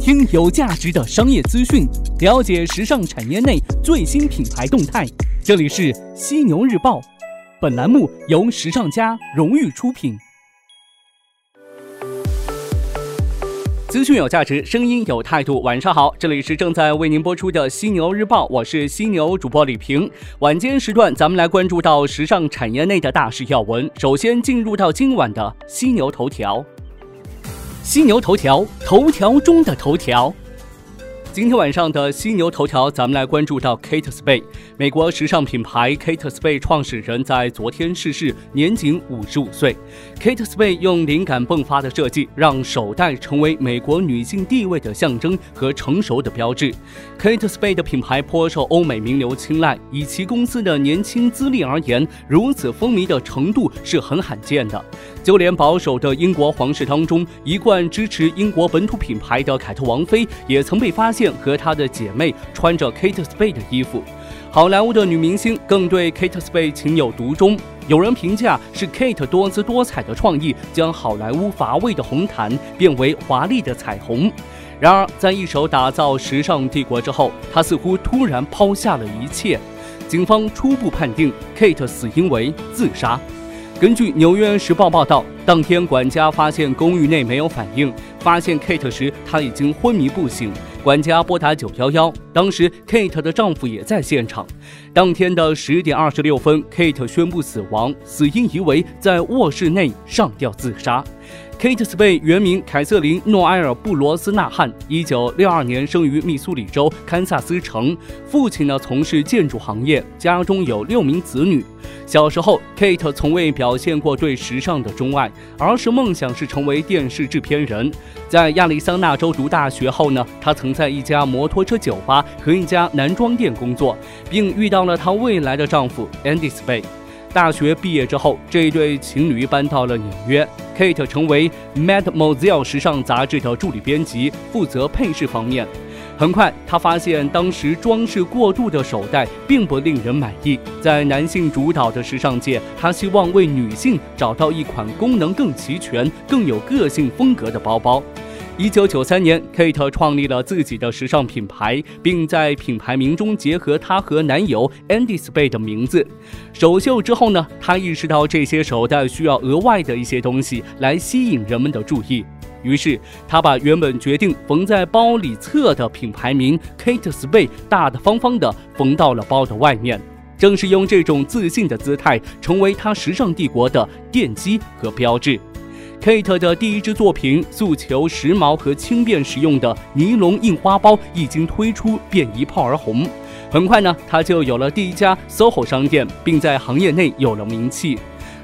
听有价值的商业资讯，了解时尚产业内最新品牌动态。这里是犀牛日报，本栏目由时尚家荣誉出品。资讯有价值，声音有态度。晚上好，这里是正在为您播出的犀牛日报，我是犀牛主播李平。晚间时段，咱们来关注到时尚产业内的大事要闻。首先进入到今晚的犀牛头条。犀牛头条，头条中的头条。今天晚上的犀牛头条，咱们来关注到 Kate Spade，美国时尚品牌 Kate Spade 创始人在昨天逝世，年仅五十五岁。Kate Spade 用灵感迸发的设计，让手袋成为美国女性地位的象征和成熟的标志。Kate Spade 的品牌颇受欧美名流青睐，以其公司的年轻资历而言，如此风靡的程度是很罕见的。就连保守的英国皇室当中，一贯支持英国本土品牌的凯特王妃，也曾被发现和她的姐妹穿着 Kate Spade 的衣服。好莱坞的女明星更对 Kate Spade 情有独钟，有人评价是 Kate 多姿多彩的创意，将好莱坞乏味的红毯变为华丽的彩虹。然而，在一手打造时尚帝国之后，她似乎突然抛下了一切。警方初步判定 Kate 死因为自杀。根据《纽约时报》报道，当天管家发现公寓内没有反应，发现 Kate 时，她已经昏迷不醒。管家拨打九幺幺，当时 Kate 的丈夫也在现场。当天的十点二十六分，Kate 宣布死亡，死因疑为在卧室内上吊自杀。Kate Spade 原名凯瑟琳·诺埃尔·布罗斯纳汉，一九六二年生于密苏里州堪萨斯城。父亲呢从事建筑行业，家中有六名子女。小时候，Kate 从未表现过对时尚的钟爱，儿时梦想是成为电视制片人。在亚利桑那州读大学后呢，她曾在一家摩托车酒吧和一家男装店工作，并遇到了她未来的丈夫 Andy Spade。大学毕业之后，这一对情侣搬到了纽约。Kate 成为《Mademoiselle》时尚杂志的助理编辑，负责配饰方面。很快，他发现当时装饰过度的手袋并不令人满意。在男性主导的时尚界，他希望为女性找到一款功能更齐全、更有个性风格的包包。一九九三年，Kate 创立了自己的时尚品牌，并在品牌名中结合她和男友 Andy Spade 的名字。首秀之后呢，她意识到这些手袋需要额外的一些东西来吸引人们的注意，于是她把原本决定缝在包里侧的品牌名 Kate Spade 大大方方地缝到了包的外面。正是用这种自信的姿态，成为她时尚帝国的奠基和标志。Kate 的第一支作品，诉求时髦和轻便实用的尼龙印花包一经推出便一炮而红。很快呢，他就有了第一家 SOHO 商店，并在行业内有了名气。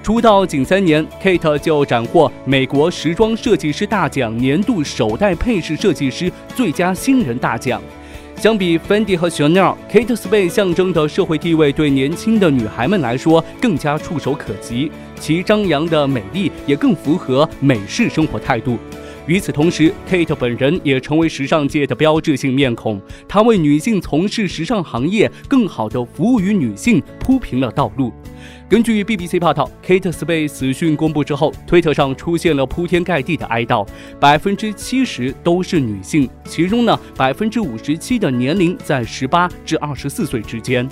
出道仅三年，Kate 就斩获美国时装设计师大奖年度首代配饰设计师最佳新人大奖。相比 Fendi 和 Chanel，Kate Spade 象征的社会地位对年轻的女孩们来说更加触手可及，其张扬的美丽也更符合美式生活态度。与此同时，Kate 本人也成为时尚界的标志性面孔，她为女性从事时尚行业更好地服务于女性铺平了道路。根据 BBC 报道，Kate Spade 死讯公布之后，推特上出现了铺天盖地的哀悼，百分之七十都是女性，其中呢，百分之五十七的年龄在十八至二十四岁之间。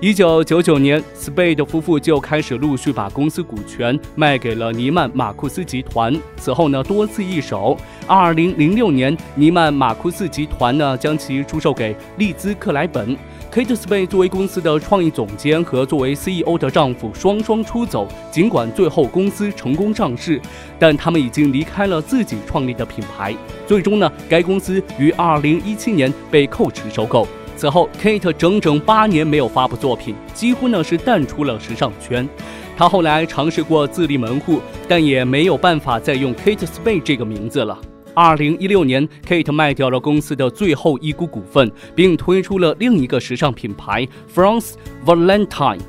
一九九九年，Spade 夫妇就开始陆续把公司股权卖给了尼曼马库斯集团，此后呢，多次易手。二零零六年，尼曼马库斯集团呢将其出售给利兹克莱本。Kate Spade 作为公司的创意总监和作为 CEO 的丈夫双双出走。尽管最后公司成功上市，但他们已经离开了自己创立的品牌。最终呢，该公司于2017年被蔻驰收购。此后，Kate 整整八年没有发布作品，几乎呢是淡出了时尚圈。她后来尝试过自立门户，但也没有办法再用 Kate Spade 这个名字了。二零一六年，Kate 卖掉了公司的最后一股股份，并推出了另一个时尚品牌 France Valentine。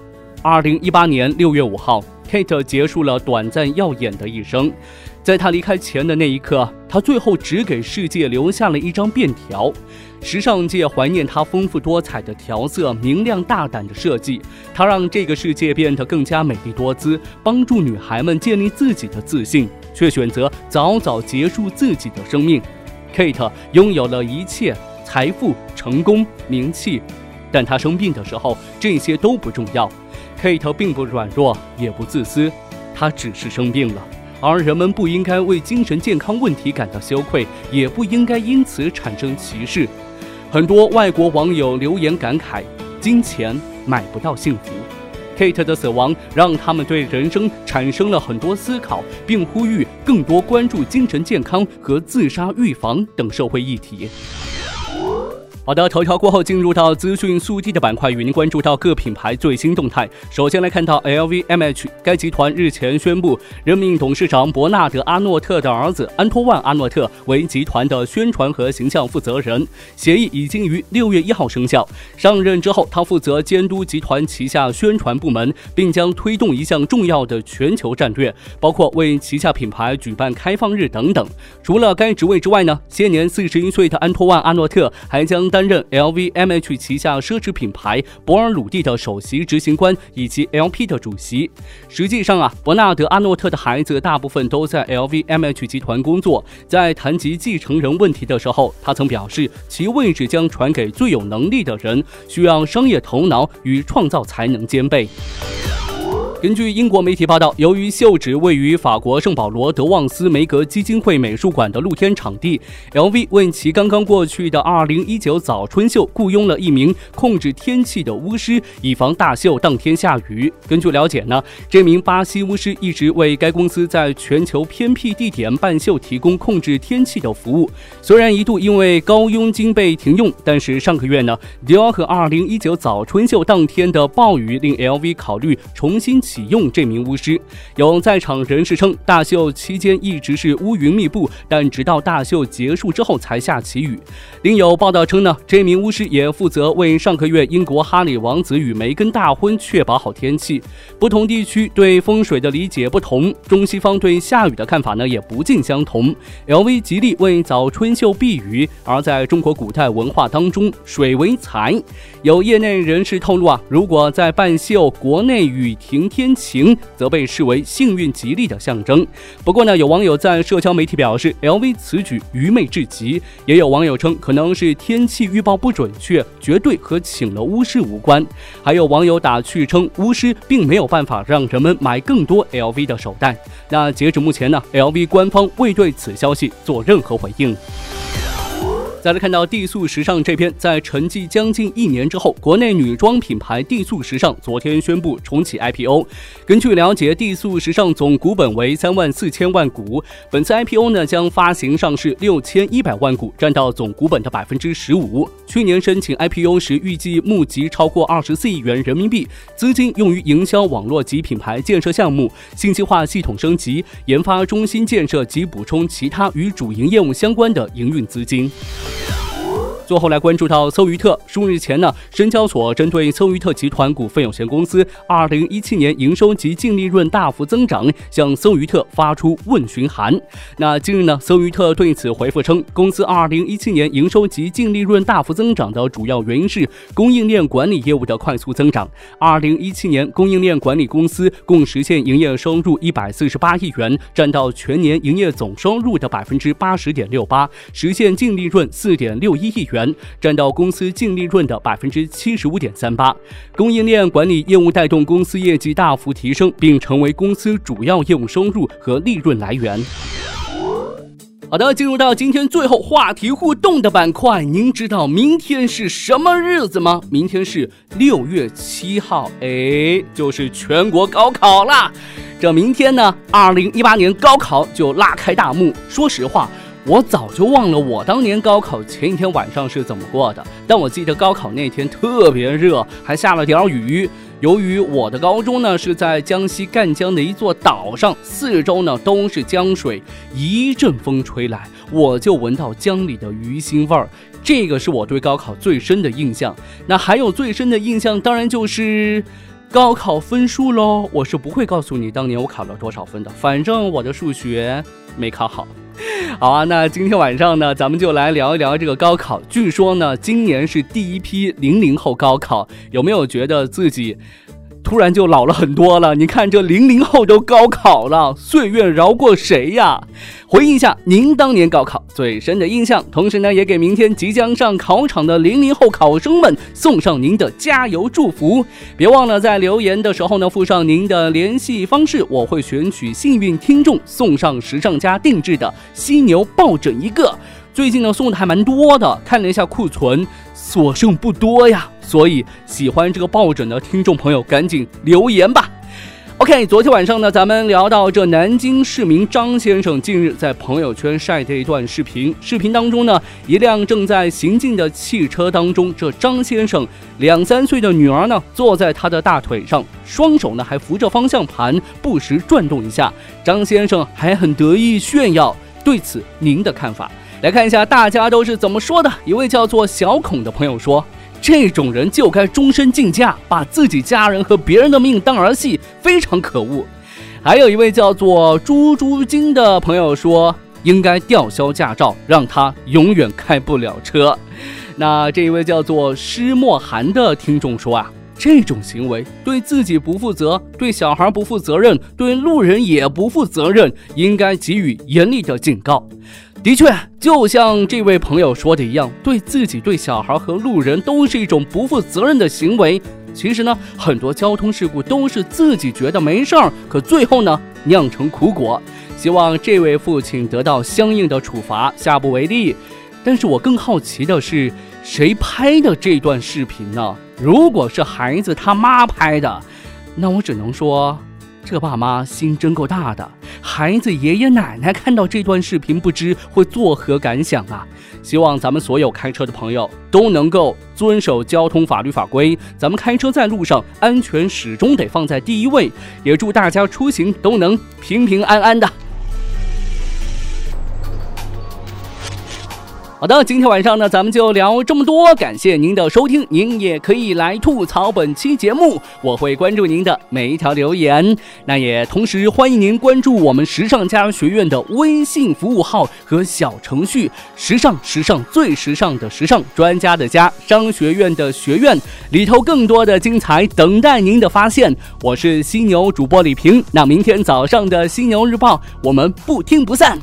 二零一八年六月五号，Kate 结束了短暂耀眼的一生。在她离开前的那一刻，她最后只给世界留下了一张便条。时尚界怀念她丰富多彩的调色、明亮大胆的设计。她让这个世界变得更加美丽多姿，帮助女孩们建立自己的自信。却选择早早结束自己的生命。Kate 拥有了一切财富、成功、名气，但她生病的时候，这些都不重要。Kate 并不软弱，也不自私，她只是生病了。而人们不应该为精神健康问题感到羞愧，也不应该因此产生歧视。很多外国网友留言感慨：“金钱买不到幸福。” Kate 的死亡让他们对人生产生了很多思考，并呼吁更多关注精神健康和自杀预防等社会议题。好的，头条过后进入到资讯速递的板块，与您关注到各品牌最新动态。首先来看到 LVMH，该集团日前宣布任命董事长伯纳德·阿诺特的儿子安托万·阿诺特为集团的宣传和形象负责人，协议已经于六月一号生效。上任之后，他负责监督集团旗下宣传部门，并将推动一项重要的全球战略，包括为旗下品牌举办开放日等等。除了该职位之外呢，现年四十一岁的安托万·阿诺特还将担任 LVMH 旗下奢侈品牌博尔鲁蒂的首席执行官以及 LP 的主席。实际上啊，伯纳德·阿诺特的孩子大部分都在 LVMH 集团工作。在谈及继承人问题的时候，他曾表示，其位置将传给最有能力的人，需要商业头脑与创造才能兼备。根据英国媒体报道，由于秀址位于法国圣保罗德旺斯梅格基金会美术馆的露天场地，LV 为其刚刚过去的2019早春秀雇佣了一名控制天气的巫师，以防大秀当天下雨。根据了解呢，这名巴西巫师一直为该公司在全球偏僻地点办秀提供控制天气的服务。虽然一度因为高佣金被停用，但是上个月呢，迪奥和2019早春秀当天的暴雨令 LV 考虑重新起。启用这名巫师，有在场人士称，大秀期间一直是乌云密布，但直到大秀结束之后才下起雨。另有报道称呢，这名巫师也负责为上个月英国哈里王子与梅根大婚确保好天气。不同地区对风水的理解不同，中西方对下雨的看法呢也不尽相同。LV 极力为早春秀避雨，而在中国古代文化当中，水为财。有业内人士透露啊，如果在办秀国内雨停天。天晴则被视为幸运吉利的象征。不过呢，有网友在社交媒体表示，LV 此举愚昧至极。也有网友称，可能是天气预报不准确，绝对和请了巫师无关。还有网友打趣称，巫师并没有办法让人们买更多 LV 的手袋。那截止目前呢，LV 官方未对此消息做任何回应。再来看到地素时尚这篇，在沉寂将近一年之后，国内女装品牌地素时尚昨天宣布重启 IPO。根据了解，地素时尚总股本为三万四千万股，本次 IPO 呢将发行上市六千一百万股，占到总股本的百分之十五。去年申请 IPO 时，预计募集超过二十四亿元人民币，资金用于营销网络及品牌建设项目、信息化系统升级、研发中心建设及补充其他与主营业务相关的营运资金。Love. 最后来关注到搜鱼特，数日前呢，深交所针对搜鱼特集团股份有限公司二零一七年营收及净利润大幅增长，向搜鱼特发出问询函。那近日呢，搜鱼特对此回复称，公司二零一七年营收及净利润大幅增长的主要原因是供应链管理业务的快速增长。二零一七年，供应链管理公司共实现营业收入一百四十八亿元，占到全年营业总收入的百分之八十点六八，实现净利润四点六一亿元。元，占到公司净利润的百分之七十五点三八。供应链管理业务带动公司业绩大幅提升，并成为公司主要业务收入和利润来源。好的，进入到今天最后话题互动的板块，您知道明天是什么日子吗？明天是六月七号，哎，就是全国高考啦。这明天呢，二零一八年高考就拉开大幕。说实话。我早就忘了我当年高考前一天晚上是怎么过的，但我记得高考那天特别热，还下了点雨。由于我的高中呢是在江西赣江的一座岛上，四周呢都是江水，一阵风吹来，我就闻到江里的鱼腥味儿。这个是我对高考最深的印象。那还有最深的印象，当然就是高考分数喽。我是不会告诉你当年我考了多少分的，反正我的数学没考好。好啊，那今天晚上呢，咱们就来聊一聊这个高考。据说呢，今年是第一批零零后高考，有没有觉得自己突然就老了很多了。你看这零零后都高考了，岁月饶过谁呀？回忆一下您当年高考最深的印象，同时呢，也给明天即将上考场的零零后考生们送上您的加油祝福。别忘了在留言的时候呢，附上您的联系方式，我会选取幸运听众送上时尚家定制的犀牛抱枕一个。最近呢送的还蛮多的，看了一下库存，所剩不多呀。所以喜欢这个抱枕的听众朋友，赶紧留言吧。OK，昨天晚上呢，咱们聊到这南京市民张先生近日在朋友圈晒的一段视频。视频当中呢，一辆正在行进的汽车当中，这张先生两三岁的女儿呢坐在他的大腿上，双手呢还扶着方向盘，不时转动一下。张先生还很得意炫耀。对此，您的看法？来看一下大家都是怎么说的。一位叫做小孔的朋友说。这种人就该终身禁驾，把自己家人和别人的命当儿戏，非常可恶。还有一位叫做猪猪精的朋友说，应该吊销驾照，让他永远开不了车。那这一位叫做施莫寒的听众说啊，这种行为对自己不负责，对小孩不负责任，对路人也不负责任，应该给予严厉的警告。的确，就像这位朋友说的一样，对自己、对小孩和路人都是一种不负责任的行为。其实呢，很多交通事故都是自己觉得没事儿，可最后呢酿成苦果。希望这位父亲得到相应的处罚，下不为例。但是我更好奇的是，谁拍的这段视频呢？如果是孩子他妈拍的，那我只能说。这爸妈心真够大的，孩子爷爷奶奶看到这段视频，不知会作何感想啊！希望咱们所有开车的朋友都能够遵守交通法律法规，咱们开车在路上，安全始终得放在第一位。也祝大家出行都能平平安安的。好的，今天晚上呢，咱们就聊这么多。感谢您的收听，您也可以来吐槽本期节目，我会关注您的每一条留言。那也同时欢迎您关注我们时尚家学院的微信服务号和小程序“时尚时尚最时尚的时尚专家的家商学院的学院”，里头更多的精彩等待您的发现。我是犀牛主播李平，那明天早上的犀牛日报，我们不听不散。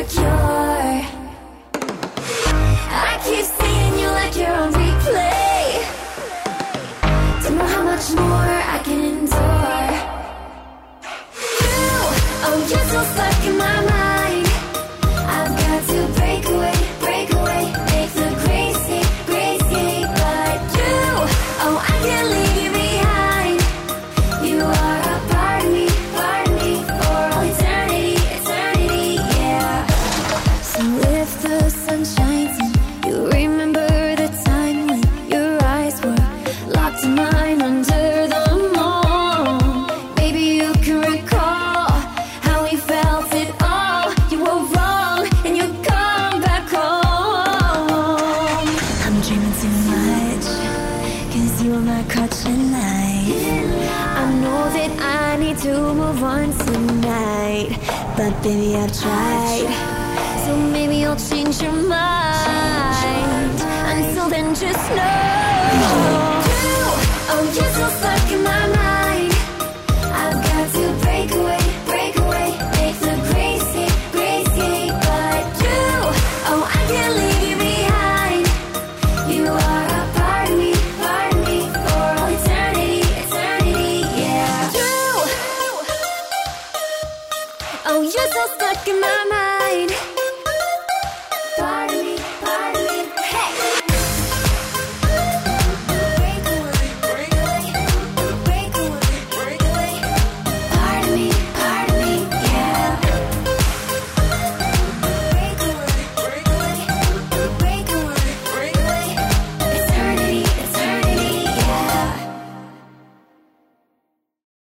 a cure dance tonight. But baby, I've tried. So maybe you'll change your mind. Until then, just know. You, oh, you're so you're so stuck in my mind.